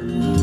Thank you.